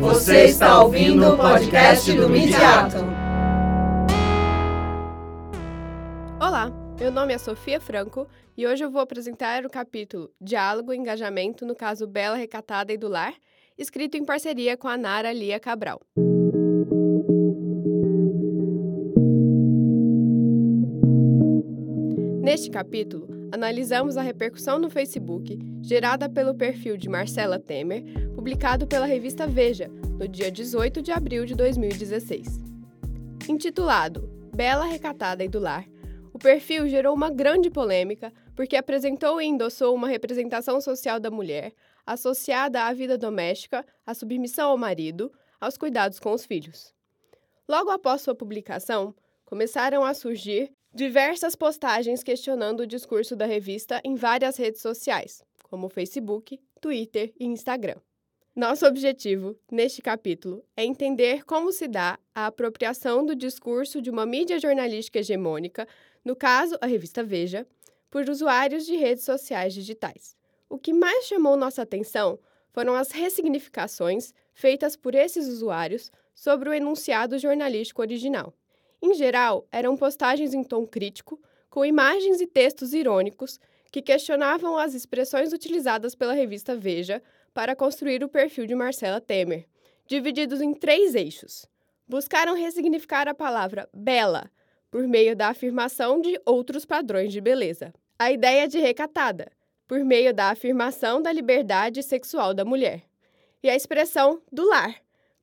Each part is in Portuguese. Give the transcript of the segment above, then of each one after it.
Você está ouvindo o podcast do Midiato. Olá, meu nome é Sofia Franco e hoje eu vou apresentar o capítulo Diálogo e Engajamento no caso Bela Recatada e do Lar, escrito em parceria com a Nara Lia Cabral. Neste capítulo, analisamos a repercussão no Facebook gerada pelo perfil de Marcela Temer, publicado pela revista Veja, no dia 18 de abril de 2016. Intitulado Bela Recatada e do Lar, o perfil gerou uma grande polêmica porque apresentou e endossou uma representação social da mulher associada à vida doméstica, à submissão ao marido, aos cuidados com os filhos. Logo após sua publicação, começaram a surgir diversas postagens questionando o discurso da revista em várias redes sociais, como Facebook, Twitter e Instagram. Nosso objetivo, neste capítulo, é entender como se dá a apropriação do discurso de uma mídia jornalística hegemônica, no caso, a revista Veja, por usuários de redes sociais digitais. O que mais chamou nossa atenção foram as ressignificações feitas por esses usuários sobre o enunciado jornalístico original. Em geral, eram postagens em tom crítico, com imagens e textos irônicos que questionavam as expressões utilizadas pela revista Veja para construir o perfil de Marcela Temer, divididos em três eixos. Buscaram ressignificar a palavra bela por meio da afirmação de outros padrões de beleza. A ideia de recatada, por meio da afirmação da liberdade sexual da mulher. E a expressão do lar,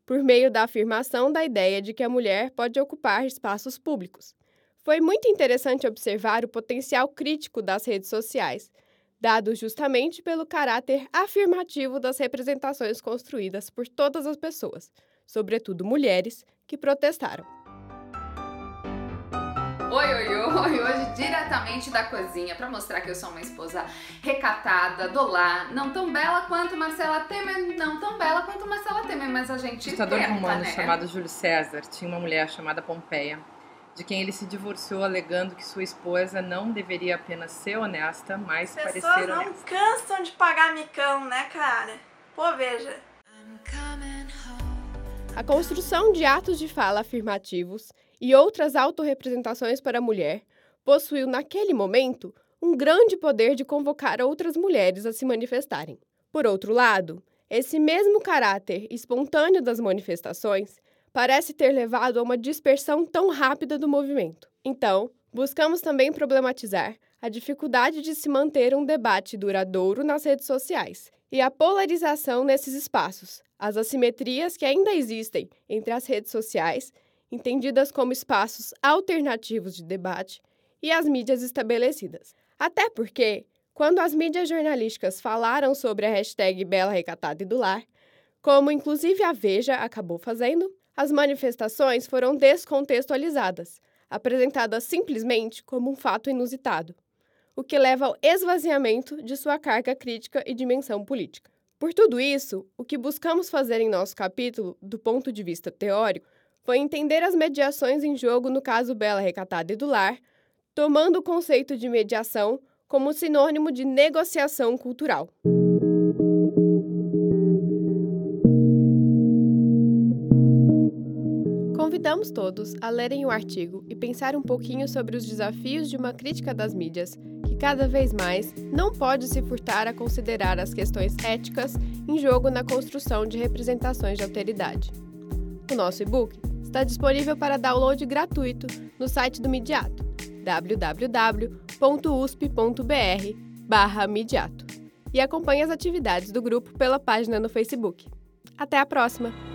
por meio da afirmação da ideia de que a mulher pode ocupar espaços públicos. Foi muito interessante observar o potencial crítico das redes sociais, dado justamente pelo caráter afirmativo das representações construídas por todas as pessoas, sobretudo mulheres, que protestaram. Oi, oi, oi, hoje diretamente da cozinha para mostrar que eu sou uma esposa recatada, do lar, não tão bela quanto Marcela Temer, não tão bela quanto Marcela Temer, mas a gente O ditador tenta, romano né? chamado Júlio César tinha uma mulher chamada Pompeia, de quem ele se divorciou alegando que sua esposa não deveria apenas ser honesta, mas As parecer pessoas não honesta. cansam de pagar micão, né, cara? Pô, veja. A construção de atos de fala afirmativos e outras autorrepresentações para a mulher possuiu, naquele momento, um grande poder de convocar outras mulheres a se manifestarem. Por outro lado, esse mesmo caráter espontâneo das manifestações parece ter levado a uma dispersão tão rápida do movimento. Então, buscamos também problematizar a dificuldade de se manter um debate duradouro nas redes sociais e a polarização nesses espaços, as assimetrias que ainda existem entre as redes sociais, entendidas como espaços alternativos de debate, e as mídias estabelecidas. Até porque, quando as mídias jornalísticas falaram sobre a hashtag Bela Recatada e do Lar, como inclusive a Veja acabou fazendo, as manifestações foram descontextualizadas, apresentadas simplesmente como um fato inusitado, o que leva ao esvaziamento de sua carga crítica e dimensão política. Por tudo isso, o que buscamos fazer em nosso capítulo, do ponto de vista teórico, foi entender as mediações em jogo no caso Bela Recatada e do Lar, tomando o conceito de mediação como sinônimo de negociação cultural. Convidamos todos a lerem o artigo e pensar um pouquinho sobre os desafios de uma crítica das mídias, que cada vez mais não pode se furtar a considerar as questões éticas em jogo na construção de representações de alteridade. O nosso e-book está disponível para download gratuito no site do Midiato, www.usp.br/midiato, e acompanhe as atividades do grupo pela página no Facebook. Até a próxima!